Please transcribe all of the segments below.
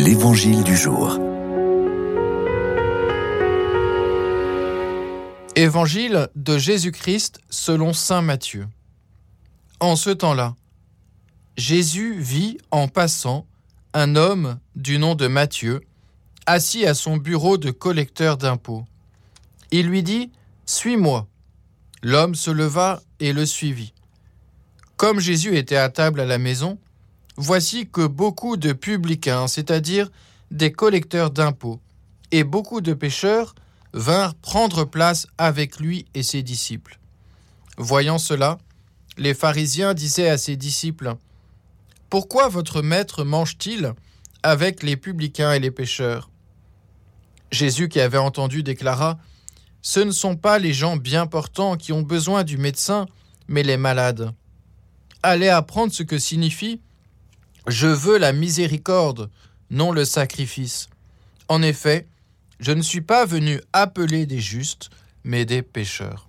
L'Évangile du jour. Évangile de Jésus-Christ selon Saint Matthieu. En ce temps-là, Jésus vit en passant un homme du nom de Matthieu, assis à son bureau de collecteur d'impôts. Il lui dit Suis-moi. L'homme se leva et le suivit. Comme Jésus était à table à la maison, voici que beaucoup de publicains, c'est-à-dire des collecteurs d'impôts, et beaucoup de pécheurs vinrent prendre place avec lui et ses disciples. Voyant cela, les pharisiens disaient à ses disciples, Pourquoi votre maître mange-t-il avec les publicains et les pécheurs Jésus qui avait entendu déclara, Ce ne sont pas les gens bien portants qui ont besoin du médecin, mais les malades. Allez apprendre ce que signifie je veux la miséricorde, non le sacrifice. En effet, je ne suis pas venu appeler des justes, mais des pécheurs.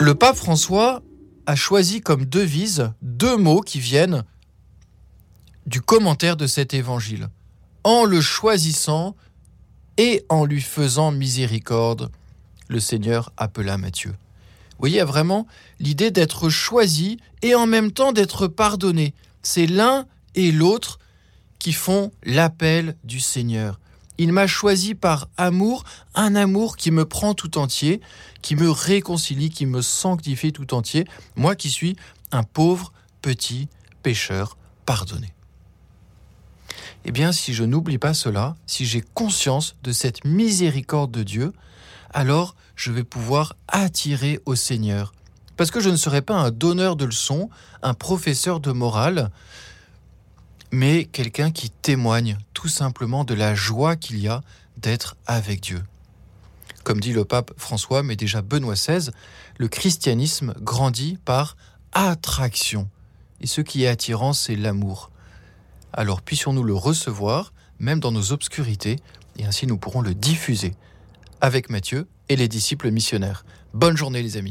Le pape François a choisi comme devise deux mots qui viennent du commentaire de cet évangile. En le choisissant et en lui faisant miséricorde, le Seigneur appela Matthieu. Vous voyez, il y a vraiment l'idée d'être choisi et en même temps d'être pardonné. C'est l'un et l'autre qui font l'appel du Seigneur. Il m'a choisi par amour, un amour qui me prend tout entier, qui me réconcilie, qui me sanctifie tout entier, moi qui suis un pauvre petit pécheur pardonné. Eh bien, si je n'oublie pas cela, si j'ai conscience de cette miséricorde de Dieu, alors je vais pouvoir attirer au Seigneur. Parce que je ne serai pas un donneur de leçons, un professeur de morale, mais quelqu'un qui témoigne tout simplement de la joie qu'il y a d'être avec Dieu. Comme dit le pape François, mais déjà Benoît XVI, le christianisme grandit par attraction. Et ce qui est attirant, c'est l'amour. Alors puissions-nous le recevoir, même dans nos obscurités, et ainsi nous pourrons le diffuser avec Matthieu et les disciples missionnaires. Bonne journée les amis.